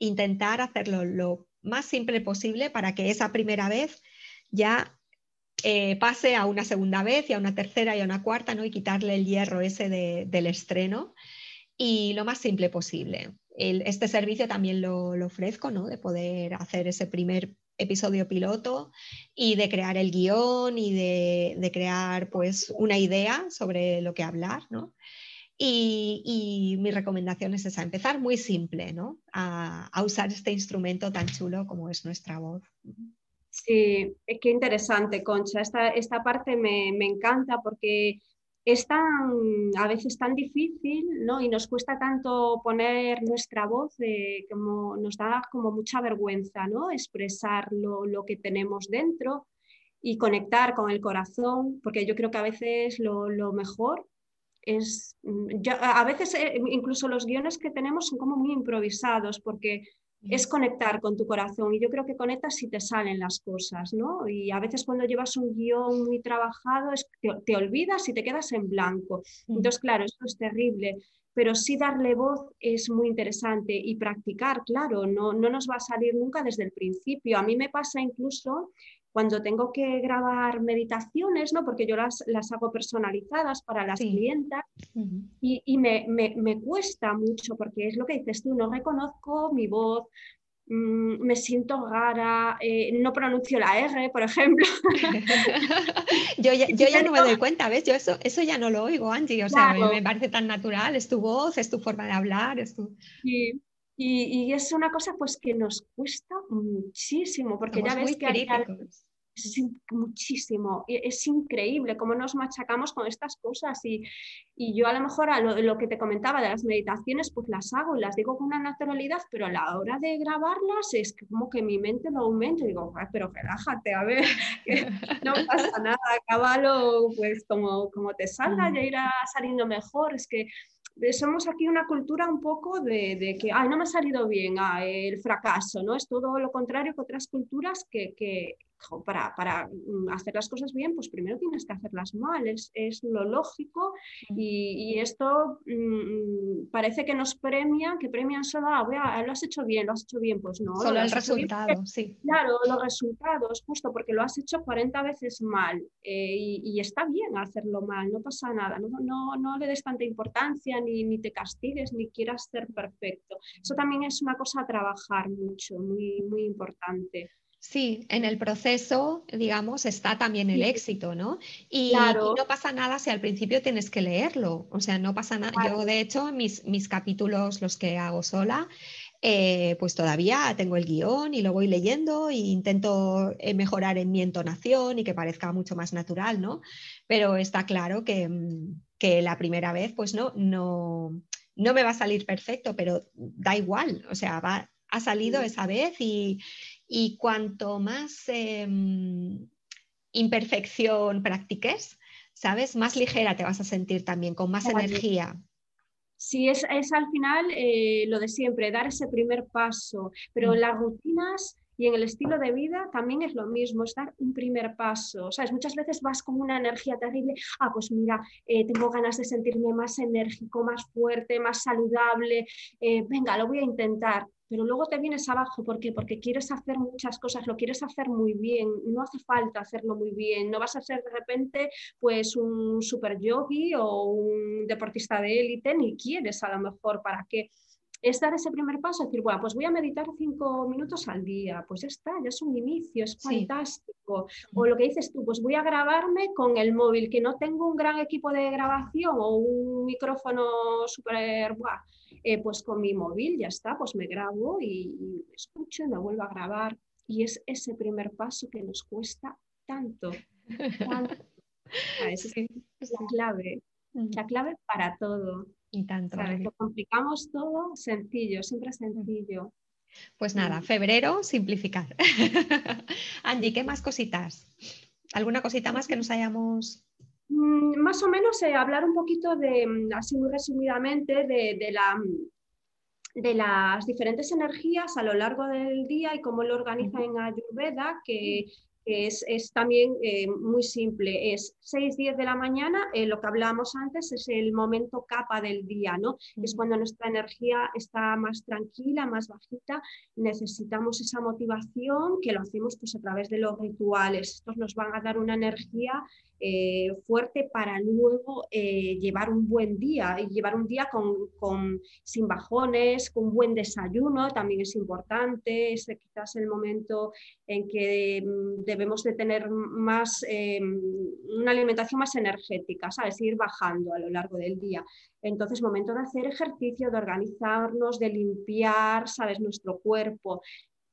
[SPEAKER 2] intentar hacerlo lo más simple posible para que esa primera vez ya eh, pase a una segunda vez y a una tercera y a una cuarta, ¿no? Y quitarle el hierro ese de, del estreno y lo más simple posible. El, este servicio también lo, lo, ofrezco, ¿no? De poder hacer ese primer episodio piloto y de crear el guion y de, de crear pues una idea sobre lo que hablar, ¿no? Y, y, mi recomendación es esa, empezar muy simple, ¿no? A, a, usar este instrumento tan chulo como es nuestra voz.
[SPEAKER 3] Sí, qué interesante, Concha. Esta, esta parte me, me encanta porque es tan, a veces tan difícil, ¿no? Y nos cuesta tanto poner nuestra voz, eh, como nos da como mucha vergüenza, ¿no? Expresar lo, que tenemos dentro y conectar con el corazón, porque yo creo que a veces lo, mejor es, yo, a veces eh, incluso los guiones que tenemos son como muy improvisados, porque es conectar con tu corazón y yo creo que conectas si te salen las cosas, ¿no? Y a veces cuando llevas un guion muy trabajado es te olvidas y te quedas en blanco. Entonces, claro, esto es terrible, pero sí darle voz es muy interesante y practicar, claro, no, no nos va a salir nunca desde el principio. A mí me pasa incluso cuando tengo que grabar meditaciones, ¿no? porque yo las, las hago personalizadas para las sí. clientas uh -huh. y, y me, me, me, cuesta mucho porque es lo que dices tú, no reconozco mi voz, mmm, me siento rara, eh, no pronuncio la R, por ejemplo.
[SPEAKER 2] yo, ya, yo ya, no me doy cuenta, ¿ves? Yo eso, eso ya no lo oigo, Angie, o sea, claro. me, me, parece tan natural, es tu voz, es tu forma de hablar, es tu...
[SPEAKER 3] Sí. Y, y, es una cosa pues que nos cuesta muchísimo, porque Somos ya ves que hay, es muchísimo, es increíble cómo nos machacamos con estas cosas y, y yo a lo mejor a lo, lo, que te comentaba de las meditaciones pues las hago y las digo con una naturalidad, pero a la hora de grabarlas es como que mi mente lo aumenta y digo, pero relájate, a ver, no pasa nada, acábalo pues como, como te salga, ya irá saliendo mejor, es que somos aquí una cultura un poco de, de, que, ay, no me ha salido bien, ah, el fracaso, ¿no? Es todo lo contrario que otras culturas que, que para, para, mm, hacer las cosas bien, pues primero tienes que hacerlas mal, es, es lo lógico y, y esto mmm, parece que nos premian, que premian solo, ah, vea, lo has hecho bien, lo has hecho bien, pues no.
[SPEAKER 2] Solo el resultado, bien, sí.
[SPEAKER 3] Claro, los resultados, justo porque lo has hecho 40 veces mal eh, y, y, está bien hacerlo mal, no pasa nada, no, no, no le des tanta importancia ni, ni te castigues ni quieras ser perfecto. Eso también es una cosa a trabajar mucho, muy, muy importante.
[SPEAKER 2] Sí, en el proceso, digamos, está también el éxito, ¿no? Y, claro. y, no pasa nada si al principio tienes que leerlo, o sea, no pasa nada. Claro. Yo, de hecho, mis, mis capítulos, los que hago sola, eh, pues todavía tengo el guion y lo voy leyendo e intento eh, mejorar en mi entonación y que parezca mucho más natural, ¿no? Pero está claro que, mm, que la primera vez, pues no, no, no me va a salir perfecto, pero da igual, o sea, va, ha salido esa vez y, y cuanto más eh, imperfección practiques, ¿sabes? Más ligera te vas a sentir también, con más energía.
[SPEAKER 3] Sí, es, al final eh, lo de siempre, dar ese primer paso, pero en las rutinas y en el estilo de vida también es lo mismo, es dar un primer paso. ¿Sabes? Muchas veces vas con una energía terrible, ah, pues mira, eh, tengo ganas de sentirme más enérgico, más fuerte, más saludable, eh, venga, lo voy a intentar pero luego te vienes abajo, ¿por qué? Porque quieres hacer muchas cosas, lo quieres hacer muy bien, no hace falta hacerlo muy bien, no vas a ser de repente pues un super yogi o un deportista de élite, ni quieres a lo mejor para qué. Es dar ese primer paso, decir, bueno, pues voy a meditar cinco minutos al día, pues ya está, ya es un inicio, es fantástico. O lo que dices tú, pues voy a grabarme con el móvil, que no tengo un gran equipo de grabación o un micrófono súper, eh, pues con mi móvil ya está, pues me grabo y, escucho y me vuelvo a grabar. Y es ese primer paso que nos cuesta tanto. Ah, es la clave, la clave para todo.
[SPEAKER 2] Y tanto.
[SPEAKER 3] lo complicamos todo sencillo, siempre sencillo.
[SPEAKER 2] Pues nada, febrero, simplificar. Andy, ¿qué más cositas? ¿Alguna cosita más que nos hayamos
[SPEAKER 3] Mm, más o menos eh, hablar un poquito de, mm, así muy resumidamente, de, la, mm, de las diferentes energías a lo largo del día y cómo lo organiza en Ayurveda, que es, también eh, muy simple. Es 6, 10 de la mañana, eh, lo que hablábamos antes es el momento capa del día, ¿no? Es cuando nuestra energía está más tranquila, más bajita, necesitamos esa motivación que lo hacemos pues a través de los rituales. Estos nos van a dar una energía eh, fuerte para luego llevar un buen día y llevar un día con, sin bajones, con buen desayuno, también es importante, es quizás el momento en que mm, debemos de tener más, eh, una alimentación más energética, ¿sabes? Ir bajando a lo largo del día. Entonces, momento de hacer ejercicio, de organizarnos, de limpiar, ¿sabes? Nuestro cuerpo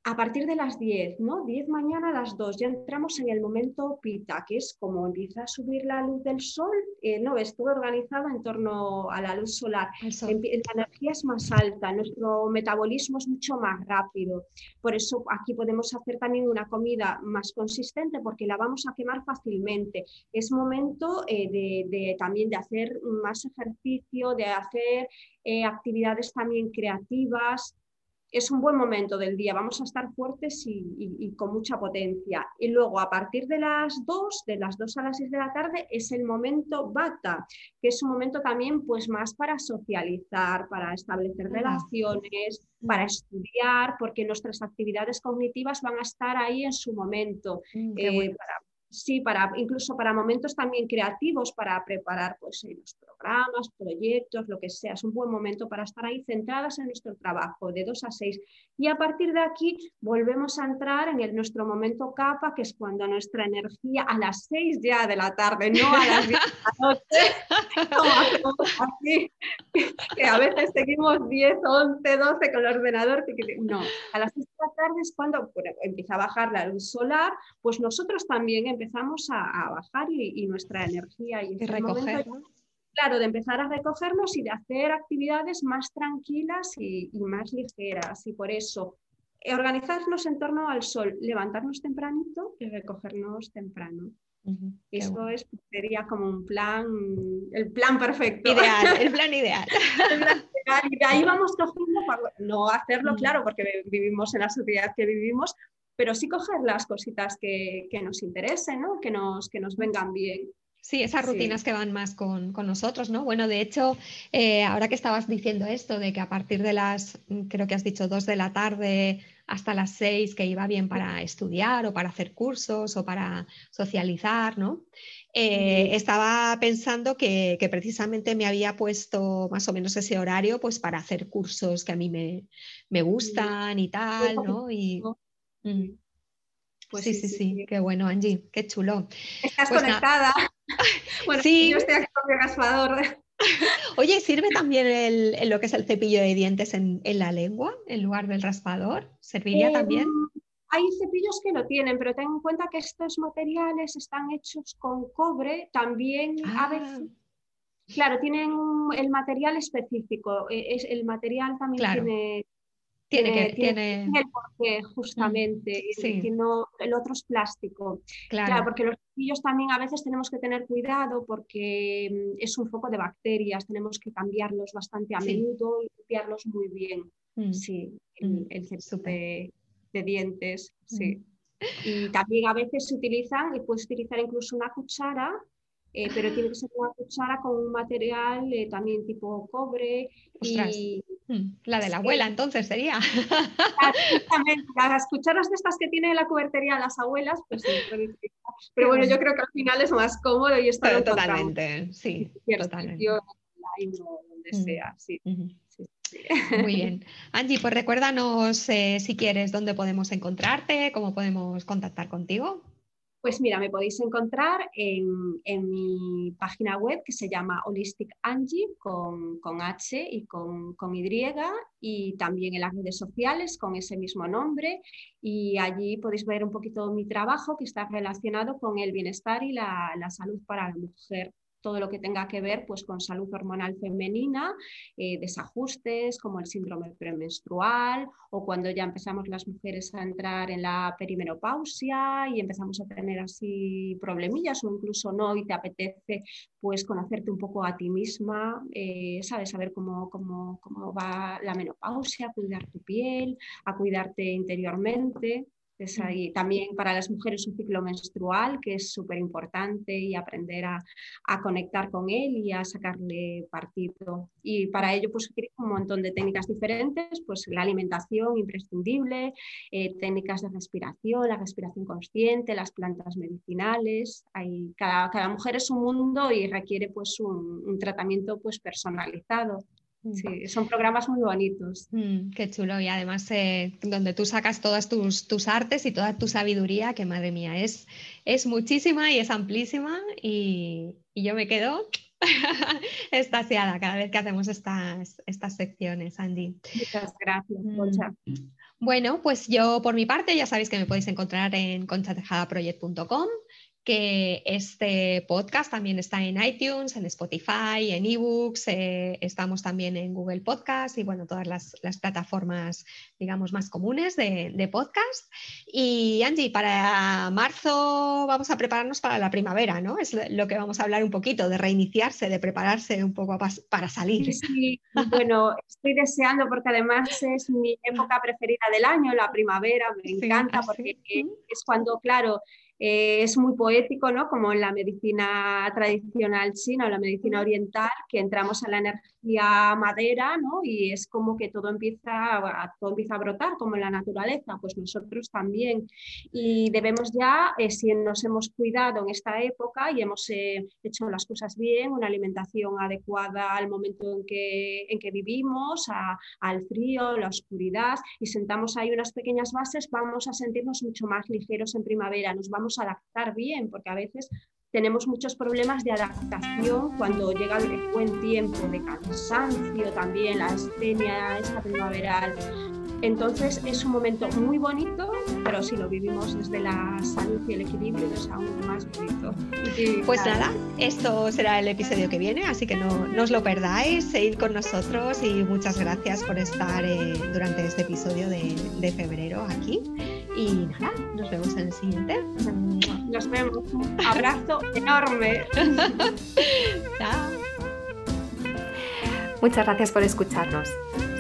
[SPEAKER 3] a partir de las 10, ¿no? 10 mañana a las 2, ya entramos en el momento pita, que es como empieza a subir la luz del sol, eh, ¿no? Es todo organizado en torno a la luz solar. La energía es más alta, nuestro metabolismo es mucho más rápido. Por eso aquí podemos hacer también una comida más consistente porque la vamos a quemar fácilmente. Es momento eh, de, también de hacer más ejercicio, de hacer eh, actividades también creativas, es un buen momento del día, vamos a estar fuertes y, con mucha potencia. Y luego a partir de las 2, de las 2 a las 6 de la tarde, es el momento bata, que es un momento también pues más para socializar, para establecer relaciones, para estudiar, porque nuestras actividades cognitivas van a estar ahí en su momento. Mm, eh, sí, para, incluso para momentos también creativos, para preparar pues, eh, los programas, proyectos, lo que sea. Es un buen momento para estar ahí centradas en nuestro trabajo, de 2 a 6. Y a partir de aquí volvemos a entrar en nuestro momento capa, que es cuando nuestra energía a las 6 ya de la tarde, no a las 10 de la noche, así, que a veces seguimos 10, 11, 12 con el ordenador. No, a las 6 tarde es cuando empieza a bajar la luz solar, pues nosotros también empezamos a, bajar y, nuestra energía y,
[SPEAKER 2] recoger.
[SPEAKER 3] claro, de empezar a recogernos y de hacer actividades más tranquilas y, más ligeras. Y por eso, eh, organizarnos en torno al sol, levantarnos tempranito y recogernos temprano. Eso es, sería como un plan, el plan perfecto.
[SPEAKER 2] Ideal, el plan ideal.
[SPEAKER 3] Y de ahí vamos cogiendo, no hacerlo, claro, porque vivimos en la sociedad que vivimos, pero sí coger las cositas que, nos interesen, ¿no? que, nos, que nos vengan bien.
[SPEAKER 2] Sí, esas rutinas que van más con, nosotros, ¿no? Bueno, de hecho, eh, ahora que estabas diciendo esto, de que a partir de las, creo que has dicho, dos de la tarde hasta las seis, que iba bien para estudiar o para hacer cursos o para socializar, ¿no? Eh, estaba pensando que, precisamente me había puesto más o menos ese horario pues para hacer cursos que a mí me, me gustan y tal, ¿no? Y, Mm. Pues sí, sí, sí, qué bueno, Angie, qué chulo.
[SPEAKER 3] Estás pues conectada. bueno, sí. yo estoy aquí con mi raspador.
[SPEAKER 2] Oye, ¿sirve también el, lo que es el cepillo de dientes en, la lengua en lugar del raspador? ¿Serviría eh, también?
[SPEAKER 3] Hay cepillos que lo tienen, pero ten en cuenta que estos materiales están hechos con cobre, también a ah. veces Claro, tienen el material específico. E, es, el material también tiene
[SPEAKER 2] tiene que
[SPEAKER 3] tiene, el porqué justamente y que no el otro es plástico claro. porque los cepillos también a veces tenemos que tener cuidado porque mm, es un foco de bacterias tenemos que cambiarlos bastante a menudo y limpiarlos muy bien mm. sí el, mm. el de, de, dientes sí. Y también a veces se utilizan y puedes utilizar incluso una cuchara eh, pero tiene que ser una cuchara con un material eh, también tipo cobre. Y...
[SPEAKER 2] Hmm, la de la abuela, entonces sería.
[SPEAKER 3] las cucharas de estas que tiene la cubertería las abuelas, pues sí, pero bueno, yo creo que al final es más cómodo y está
[SPEAKER 2] totalmente, sí, totalmente.
[SPEAKER 3] donde hmm, sea, sí.
[SPEAKER 2] Muy bien. Angie, pues recuérdanos eh, si quieres dónde podemos encontrarte, cómo podemos contactar contigo.
[SPEAKER 3] Pues mira, me podéis encontrar en, mi página web que se llama Holistic Angie con, H y con, Y y también en las redes sociales con ese mismo nombre y allí podéis ver un poquito mi trabajo que está relacionado con el bienestar y la salud para la mujer todo lo que tenga que ver pues, con salud hormonal femenina, eh, desajustes como el síndrome premenstrual o cuando ya empezamos las mujeres a entrar en la perimenopausia y empezamos a tener así problemillas o incluso no y te apetece pues conocerte un poco a ti misma, eh, sabes, saber cómo, cómo, cómo va la menopausia, cuidar tu piel, a cuidarte interiormente. Mm. también para las mujeres un ciclo menstrual que es súper importante y aprender a, conectar con él y a sacarle partido. Y para ello pues un montón de técnicas diferentes, pues la alimentación imprescindible, eh, técnicas de respiración, la respiración consciente, las plantas medicinales. Hay, cada, cada mujer es un mundo y requiere pues un, un tratamiento pues personalizado. Mm. Sí, son programas muy bonitos.
[SPEAKER 2] Mm, qué chulo. Y además, eh, donde tú sacas todas tus, tus, artes y toda tu sabiduría, que madre mía, es, es muchísima y es amplísima. Y, y yo me quedo estasiada cada vez que hacemos estas, estas secciones, Andy.
[SPEAKER 3] Muchas gracias,
[SPEAKER 2] mm. Bueno, pues yo por mi parte ya sabéis que me podéis encontrar en conchatejadaproject.com que este podcast también está en iTunes, en Spotify, en eBooks, eh, estamos también en Google Podcast y bueno, todas las, plataformas, digamos, más comunes de, podcast. Y Angie, para marzo vamos a prepararnos para la primavera, ¿no? Es lo que vamos a hablar un poquito, de reiniciarse, de prepararse un poco para salir.
[SPEAKER 3] Sí, bueno, estoy deseando porque además es mi época preferida del año, la primavera, me encanta porque es cuando, claro, eh, es muy poético, ¿no? Como en la medicina tradicional china o la medicina oriental, que entramos a la energía madera, ¿no? Y es como que todo empieza, a, todo empieza a brotar, como en la naturaleza, pues nosotros también. Y debemos ya, eh, si nos hemos cuidado en esta época y hemos eh, hecho las cosas bien, una alimentación adecuada al momento en que, en que vivimos, al frío, la oscuridad, y sentamos ahí unas pequeñas bases, vamos a sentirnos mucho más ligeros en primavera, nos vamos adaptar bien, porque a veces tenemos muchos problemas de adaptación cuando llega el buen tiempo, de cansancio también, la astenia, esta primaveral. Entonces es un momento muy bonito, pero si lo vivimos desde la salud y el equilibrio es aún más bonito.
[SPEAKER 2] pues nada, esto será el episodio que viene, así que no, no os lo perdáis, seguid con nosotros y muchas gracias por estar eh, durante este episodio de, de febrero aquí. Y nada, nos vemos en el siguiente.
[SPEAKER 3] Nos vemos. Un abrazo enorme.
[SPEAKER 1] Chao. Muchas gracias por escucharnos.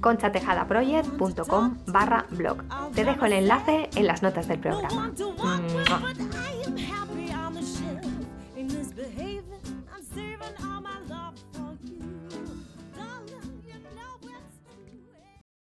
[SPEAKER 1] conchatejadaproject.com barra blog. Te dejo el enlace en las notas del programa.